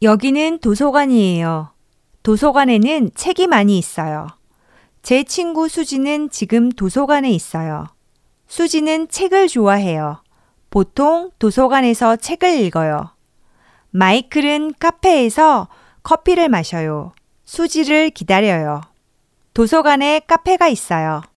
여기는 도서관이에요. 도서관에는 책이 많이 있어요. 제 친구 수지는 지금 도서관에 있어요. 수지는 책을 좋아해요. 보통 도서관에서 책을 읽어요. 마이클은 카페에서 커피를 마셔요. 수지를 기다려요. 도서관에 카페가 있어요.